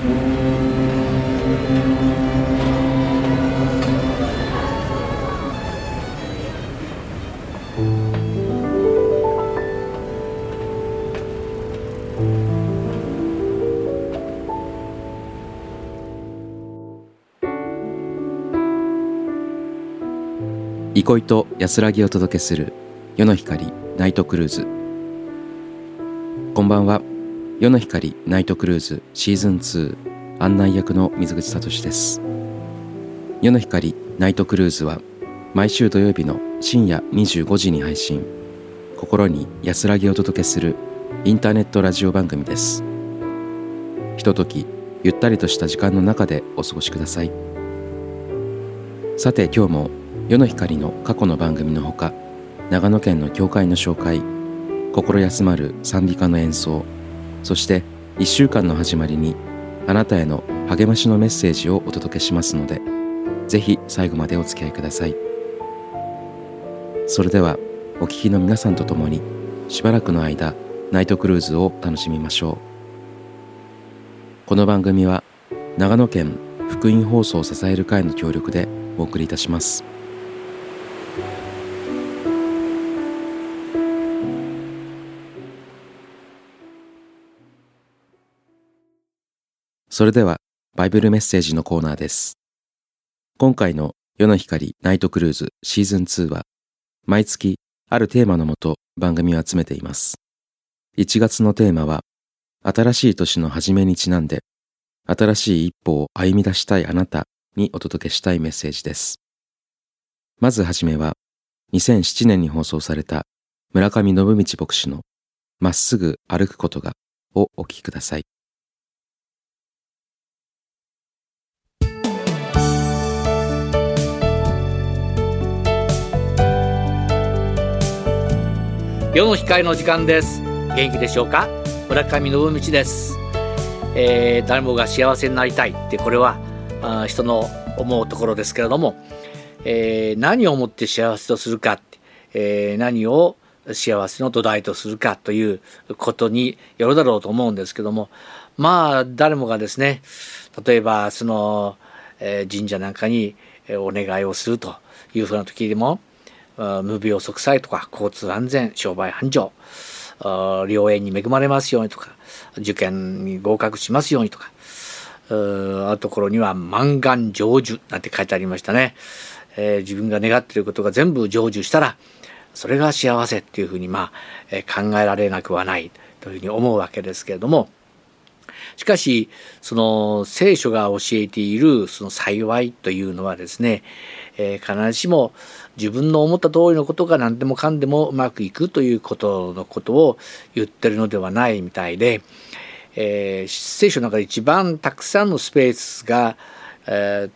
憩いと安らぎをお届けする夜の光ナイトクルーズ。こんばんは。夜の光ナイトクルーズシーズン2案内役の水口聡です。夜の光ナイトクルーズは毎週土曜日の深夜25時に配信。心に安らぎをお届けするインターネットラジオ番組です。ひとときゆったりとした時間の中でお過ごしください。さて今日も世の光の過去の番組のほか長野県の教会の紹介心休まる賛美歌の演奏そして1週間の始まりにあなたへの励ましのメッセージをお届けしますのでぜひ最後までお付き合いくださいそれではお聞きの皆さんと共にしばらくの間ナイトクルーズを楽しみましょうこの番組は長野県福音放送を支える会の協力でお送りいたします。それでは、バイブルメッセージのコーナーです。今回の夜の光ナイトクルーズシーズン2は、毎月あるテーマのもと番組を集めています。1月のテーマは、新しい年の初めにちなんで、新しい一歩を歩み出したいあなたにお届けしたいメッセージです。まずはじめは、2007年に放送された村上信道牧師のまっすぐ歩くことがをお聞きください。世の光の時間です。元気でしょうか？村上信道です、えー、誰もが幸せになりたいってこれはあ人の思うところですけれども、えー、何をもって幸せとするかって、えー、何を幸せの土台とするかということによるだろうと思うんですけどもまあ誰もがですね例えばその、えー、神社なんかにお願いをするというふうな時でも無病息災とか交通安全商売繁盛良縁に恵まれますようにとか受験に合格しますようにとかあるところには満願成就なんて書いてありましたね、えー、自分が願っていることが全部成就したらそれが幸せっていうふうにまあ、え、考えられなくはないというふうに思うわけですけれどもしかしその聖書が教えているその幸いというのはですね、えー、必ずしも自分の思った通りのことが何でもかんでもうまくいくということのことを言ってるのではないみたいで、えー、聖書の中で一番たくさんのスペースが、えー、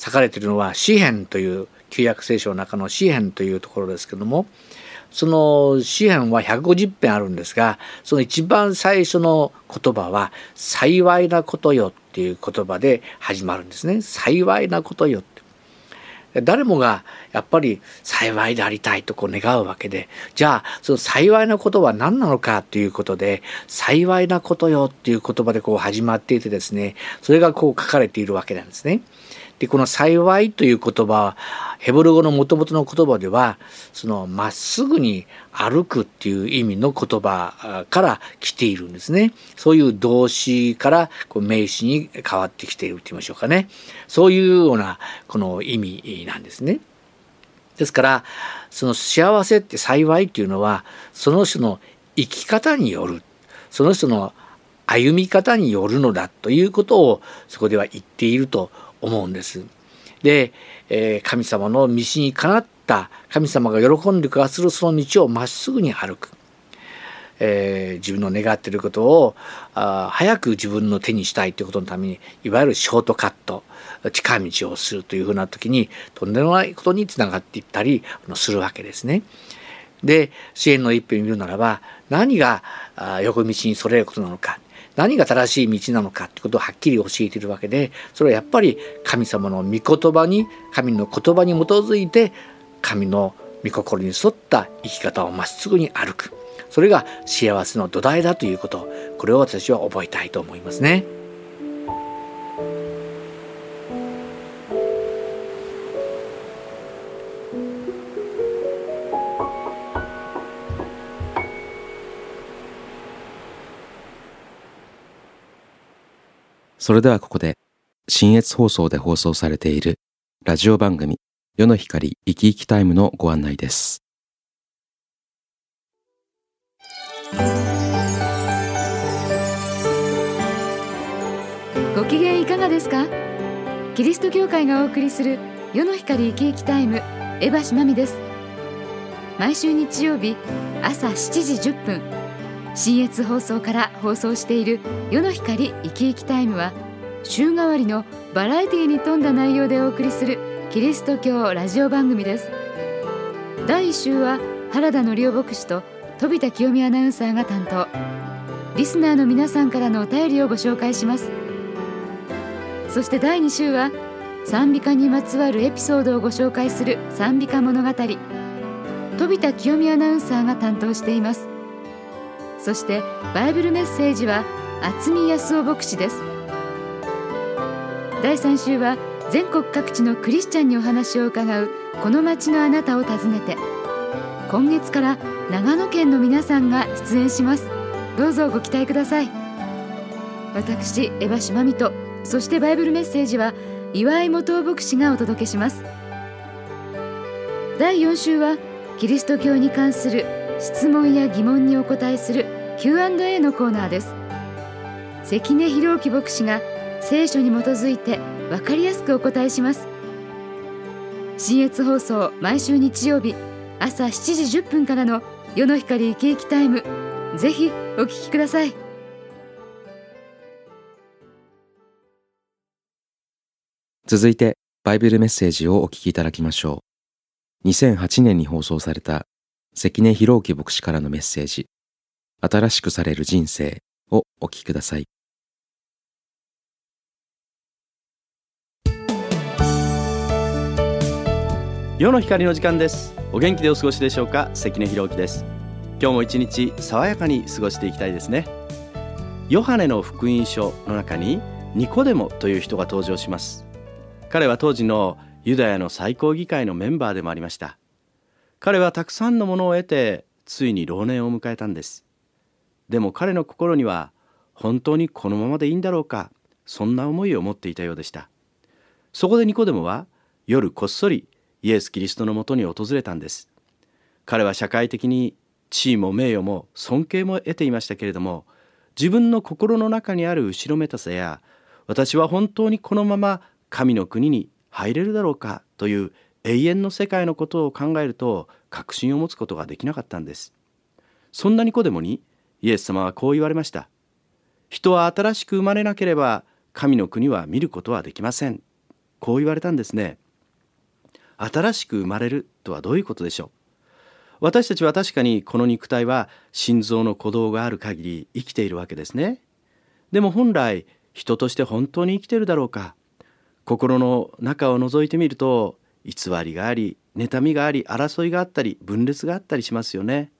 割かれているのは詩篇という旧約聖書の中の詩篇というところですけどもその詩篇は150編あるんですがその一番最初の言葉は「幸いなことよ」っていう言葉で始まるんですね。幸いなことよって誰もがやっぱり幸いでありたいとこう願うわけでじゃあその幸いなことは何なのかということで幸いなことよっていう言葉でこう始まっていてですねそれがこう書かれているわけなんですね。でこの「幸い」という言葉はヘブル語のもともとの言葉ではそのまっすぐに歩くっていう意味の言葉から来ているんですね。そういう動詞からこう名詞に変わってきていると言いましょうかね。そういうようなこの意味なんですね。ですからその幸せって幸いっていうのはその人の生き方によるその人の歩み方によるのだということをそこでは言っていると思うんです。で、えー、神様の道にかなった神様が喜んでくださるその道をまっすぐに歩く。えー、自分の願っていることをあ早く自分の手にしたいということのためにいわゆるショートカット近道をするというふうな時にとんでもないことにつながっていったりするわけですね。で支援の一辺見るならば何が横道にそれることなのか何が正しい道なのかってことをはっきり教えているわけでそれはやっぱり神様の御言葉に神の言葉に基づいて神の御心に沿った生き方をまっすぐに歩くそれが幸せの土台だということこれを私は覚えたいと思いますね。それではここで、新越放送で放送されているラジオ番組、世の光生き生きタイムのご案内です。ご機嫌いかがですか？キリスト教会がお送りする世の光生き生きタイムエバシマミです毎週日曜日朝7時10分新越放送から放送している世の光生き生きタイムは週替わりのバラエティに富んだ内容でお送りするキリスト教ラジオ番組です。第1週は原田則夫牧師と飛田清美アナウンサーが担当。リスナーの皆さんからのお便りをご紹介します。そして第2週は賛美歌にまつわるエピソードをご紹介する賛美歌物語。飛田清美アナウンサーが担当しています。そしてバイブルメッセージは渥美康夫牧師です。第3週は全国各地のクリスチャンにお話を伺うこの町のあなたを訪ねて今月から長野県の皆さんが出演します。どうぞご期待ください。私エヴァシマミとそしてバイブルメッセージは岩井元牧師がお届けします。第4週はキリスト教に関する質問や疑問にお答えする Q&A のコーナーです。関根博之牧師が聖書に基づいて分かりやすくお答えします。新越放送毎週日曜日朝7時10分からの世の光イケイキタイム。ぜひお聞きください。続いてバイブルメッセージをお聞きいただきましょう。2008年に放送された関根博之牧師からのメッセージ。新しくされる人生をお聞きください。世の光の時間です。お元気でお過ごしでしょうか？関根博之です。今日も一日爽やかに過ごしていきたいですね。ヨハネの福音書の中にニコデモという人が登場します。彼は当時のユダヤの最高議会のメンバーでもありました。彼はたくさんのものを得てついに老年を迎えたんです。でも彼の心には本当にこのままでいいんだろうかそんな思いを持っていたようでした。そこでニコデモは夜こっそりイエス・キリストのもとに訪れたんです。彼は社会的に地位も名誉も尊敬も得ていましたけれども自分の心の中にある後ろめたさや私は本当にこのまま神の国に入れるだろうかという永遠の世界のことを考えると確信を持つことができなかったんです。そんなニコデモにイエス様はこう言われました。人は新しく生まれなければ神の国は見ることはできません。こう言われたんですね。新しく生まれるとはどういうことでしょう。私たちは確かにこの肉体は心臓の鼓動がある限り生きているわけですね。でも本来人として本当に生きてるだろうか。心の中を覗いてみると偽りがあり妬みがあり争いがあったり分裂があったりしますよね。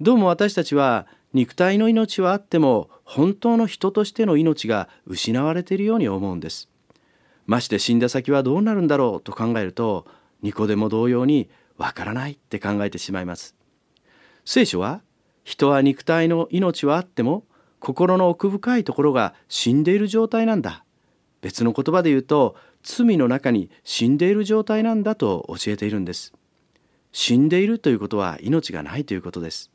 どうも私たちは肉体の命はあっても本当の人としての命が失われているように思うんです。まして死んだ先はどうなるんだろうと考えるとニコデモ同様にわからないって考えてしまいます。聖書は人は肉体の命はあっても心の奥深いところが死んでいる状態なんだ。別の言葉で言うと罪の中に死んでいる状態なんだと教えているんです。死んでいるということは命がないということです。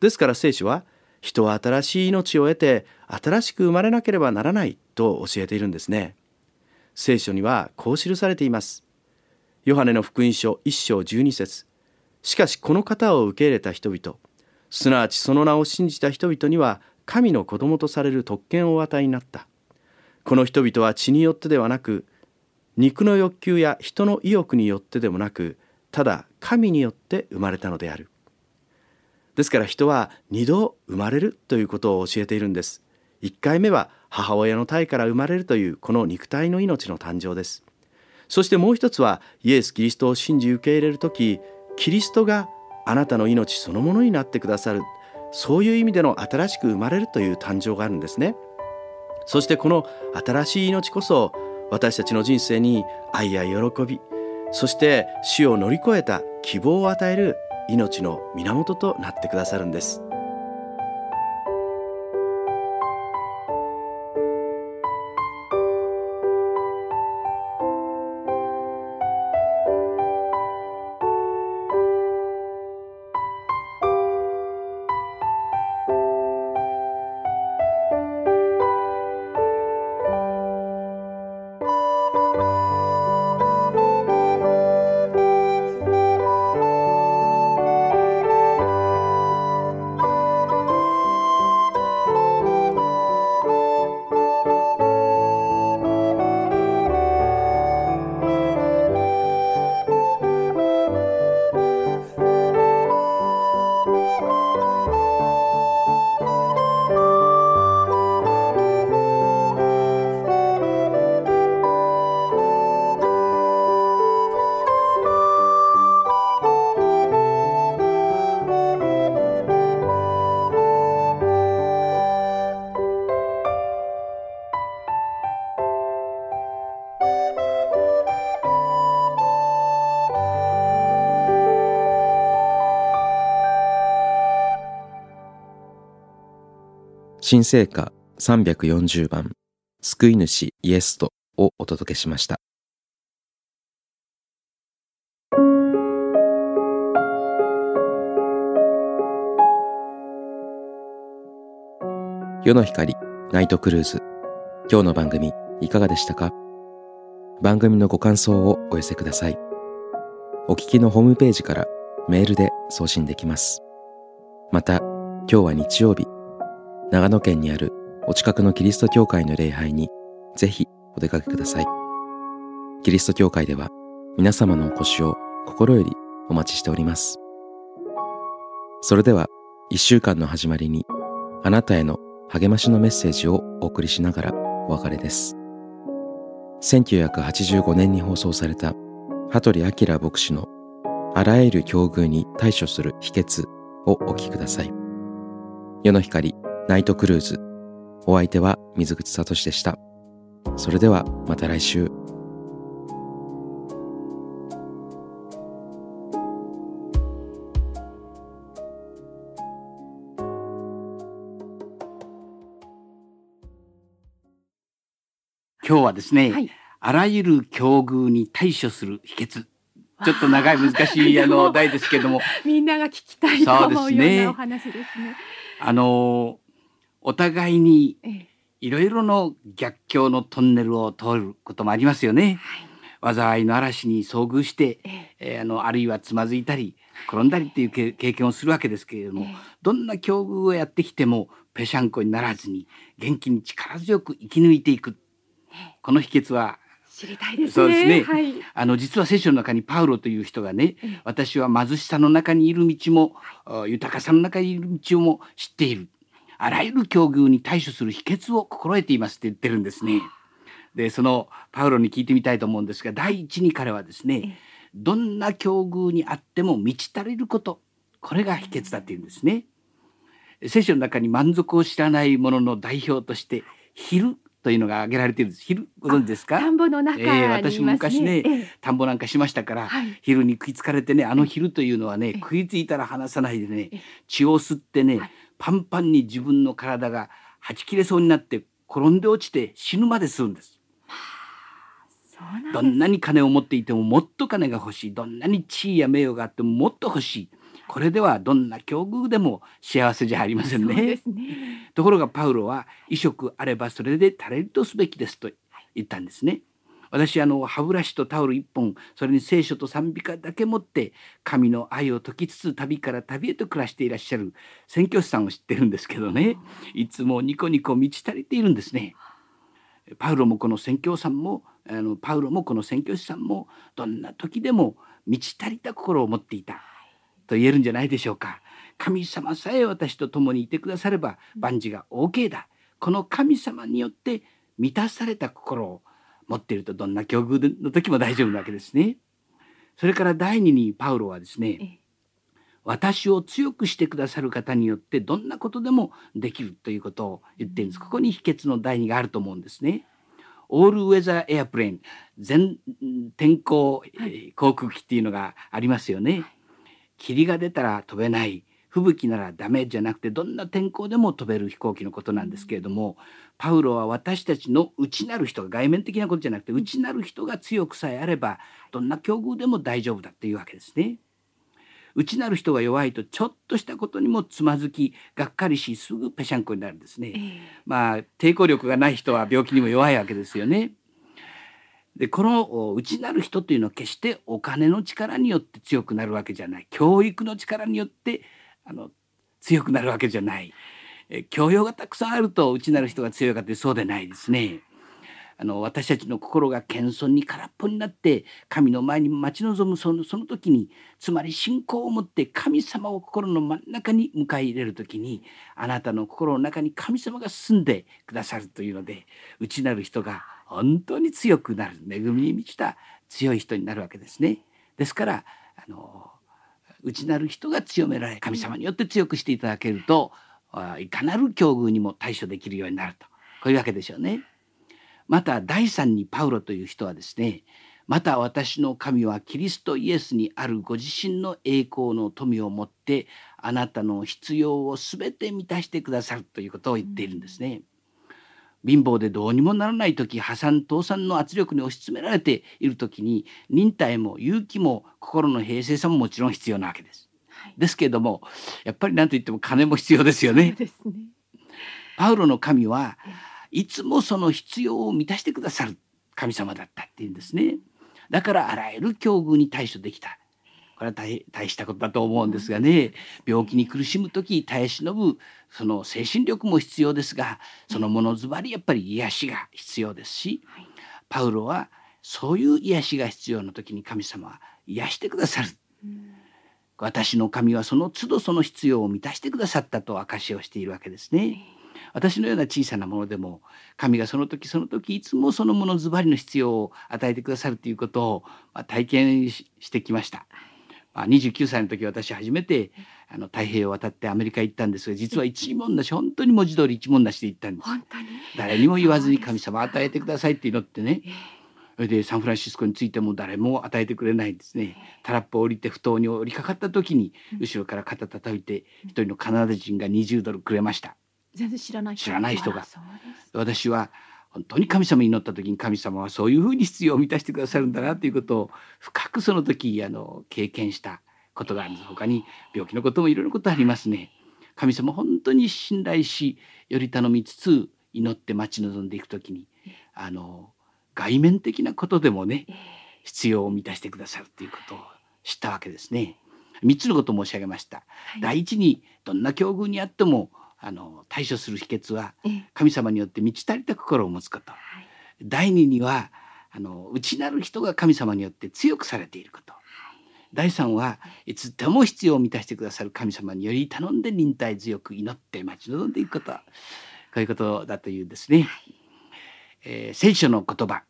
ですから聖書は人は新しい命を得て新しく生まれなければならないと教えているんですね。聖書にはこう記されています。ヨハネの福音書1章12節。しかしこの方を受け入れた人々すなわちその名を信じた人々には神の子供とされる特権をお与えになった。この人々は血によってではなく肉の欲求や人の意欲によってでもなくただ神によって生まれたのである。ですから人は二度生まれるということを教えているんです。1回目は母親の体から生まれるというこの肉体の命の誕生です。そしてもう一つはイエス・キリストを信じ受け入れる時キリストがあなたの命そのものになってくださる。そういう意味での新しく生まれるという誕生があるんですね。そしてこの新しい命こそ私たちの人生に愛や喜びそして死を乗り越えた希望を与える命の源となってくださるんです。新聖歌340番救い主イエストをお届けしました。世の光ナイトクルーズ。今日の番組いかがでしたか？番組のご感想をお寄せください。お聞きのホームページからメールで送信できます。また今日は日曜日長野県にあるお近くのキリスト教会の礼拝にぜひお出かけくださいキリスト教会では皆様のお越しを心よりお待ちしておりますそれでは一週間の始まりにあなたへの励ましのメッセージをお送りしながらお別れです。1985年に放送された羽鳥明牧師のあらゆる境遇に対処する秘訣をお聞きください。世の光ナイトクルーズお相手は水口聡でした。それではまた来週。今日はですね、はいあらゆる境遇に対処する秘訣ちょっと長い難しい あの題ですけどもみんなが聞きたいと思そうですねうようなお話ですね。あのお互いにええ。いろいろの逆境のトンネルを通ることもありますよね。災いの嵐に遭遇して、ええ。えーあのあるいはつまずいたり転んだりっていうけ経験をするわけですけれども、ええ。どんな境遇をやってきてもぺしゃんこにならずに元気に力強く生き抜いていく。この秘訣は知りたいですね。そうですね。はい。あの実は聖書の中にパウロという人がねええ。私は貧しさの中にいる道もあ豊かさの中にいる道も知っているあらゆる境遇に対処する秘訣を心得ていますって言ってるんですね。でそのパウロに聞いてみたいと思うんですが第一に彼はですねどんな境遇にあっても満ち足りることこれが秘訣だっていうんですね。聖書の中に満足を知らないものの代表として昼というのが挙げられているんです。昼ご存知ですか？田んぼの中にいますね。ええ私も昔ねええ田んぼなんかしましたから、はい昼に食いつかれてねあの昼というのはねえ食いついたら離さないでねええ血を吸ってね、はいパンパンに自分の体がはち切れそうになって転んで落ちて死ぬまでするんです。どんなに金を持っていてももっと金が欲しいどんなに地位や名誉があってももっと欲しいこれではどんな境遇でも幸せじゃありませんね。すね。ところがパウロは「衣食あればそれで足りるとすべきです」と言ったんですね。私あの歯ブラシとタオル一本それに聖書と賛美歌だけ持って神の愛を解きつつ旅から旅へと暮らしていらっしゃる宣教師さんを知ってるんですけどねいつもニコニコ満ち足りているんですね。パウロもこの宣教さんもあのパウロもこの宣教師さんもどんな時でも満ち足りた心を持っていたと言えるんじゃないでしょうか。神様さえ私と共にいてくだされば万事が OK だ。この神様によって満たされた心を持っているとどんな境遇の時も大丈夫なわけですね。それから第二にパウロはですね、ええ私を強くしてくださる方によってどんなことでもできるということを言っているんです。ここに秘訣の第二があると思うんですね。オールウェザーエアプレーン全天候、えー航空機っていうのがありますよね。霧が出たら飛べない吹雪ならダメじゃなくてどんな天候でも飛べる飛行機のことなんですけれども、パウロは私たちの内なる人が外面的なことじゃなくて内なる人が強くさえあればどんな境遇でも大丈夫だっていうわけですね。内なる人が弱いとちょっとしたことにもつまずきがっかりしすぐぺしゃんこになるんですね。ええまあ抵抗力がない人は病気にも弱いわけですよね。でこのお内なる人というのは決してお金の力によって強くなるわけじゃない教育の力によってあの強くなるわけじゃない教養がたくさんあると内なる人が強いかってそうでないですね。あの私たちの心が謙遜に空っぽになって神の前に待ち望むそのその時につまり信仰を持って神様を心の真ん中に迎え入れる時にあなたの心の中に神様が住んでくださるというので内なる人が本当に強くなる恵みに満ちた強い人になるわけですね。ですからあの内なる人が強められ神様によって強くしていただけるとあいかなる境遇にも対処できるようになるとこういうわけでしょうね。また第三にパウロという人はですねまた私の神はキリストイエスにあるご自身の栄光の富を持ってあなたの必要をすべて満たしてくださるということを言っているんですね。貧乏でどうにもならない時破産倒産の圧力に押し詰められている時に忍耐も勇気も心の平静さももちろん必要なわけです。はいですけれどもやっぱり何と言っても金も必要ですよね。そうですね。パウロの神はいつもその必要を満たしてくださる神様だったっていうんですね。だからあらゆる境遇に対処できた。これは大大したことだと思うんですがね。病気に苦しむ時耐え忍ぶその精神力も必要ですがそのものずばりやっぱり癒しが必要ですしはい。パウロはそういう癒しが必要な時に神様は癒してくださる。うん。私の神はその都度その必要を満たしてくださったと証しをしているわけですね。私のような小さなものでも神がその時その時いつもそのものズバリの必要を与えてくださるということを、まあ、体験ししてきました。まあ、29歳の時私初めてあの太平洋を渡ってアメリカ行ったんですが実は一文なし本当に文字通り一文なしで行ったんです。本当に？誰にも言わずに神様与えてくださいって祈ってねそれでサンフランシスコに着いても誰も与えてくれないんですねタラップを降りて埠頭に降りかかった時に後ろから肩叩いて一人のカナダ人が20ドルくれました全然知らない人。知らない人が。私は本当に神様に祈った時に神様はそういうふうに必要を満たしてくださるんだなということを深くその時あの経験したことがあるんです他に病気のこともいろいろことありますね。神様本当に信頼しより頼みつつ祈って待ち望んでいく時にあの外面的なことでもね必要を満たしてくださるということを知ったわけですね。三つのことを申し上げました。はい。第一にどんな境遇にあってもあの対処する秘訣はええ。神様によって満ち足りた心を持つこと。はい。第二にはあの内なる人が神様によって強くされていること。第三はいつでも必要を満たしてくださる神様により頼んで忍耐強く祈って待ち望んでいくこと。こういうことだというんですね、えー聖書の言葉。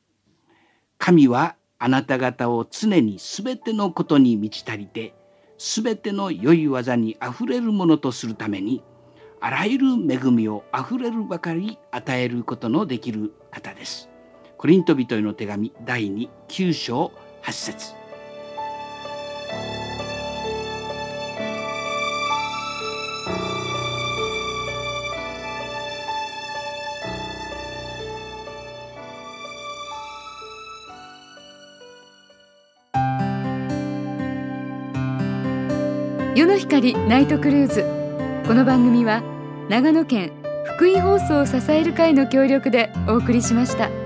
神はあなた方を常にすべてのことに満ち足りてすべての良い技にあふれるものとするためにあらゆる恵みをあふれるばかり与えることのできる方です。コリント人への手紙第2 9章8節世の光ナイトクルーズこの番組は長野県福井放送を支える会の協力でお送りしました。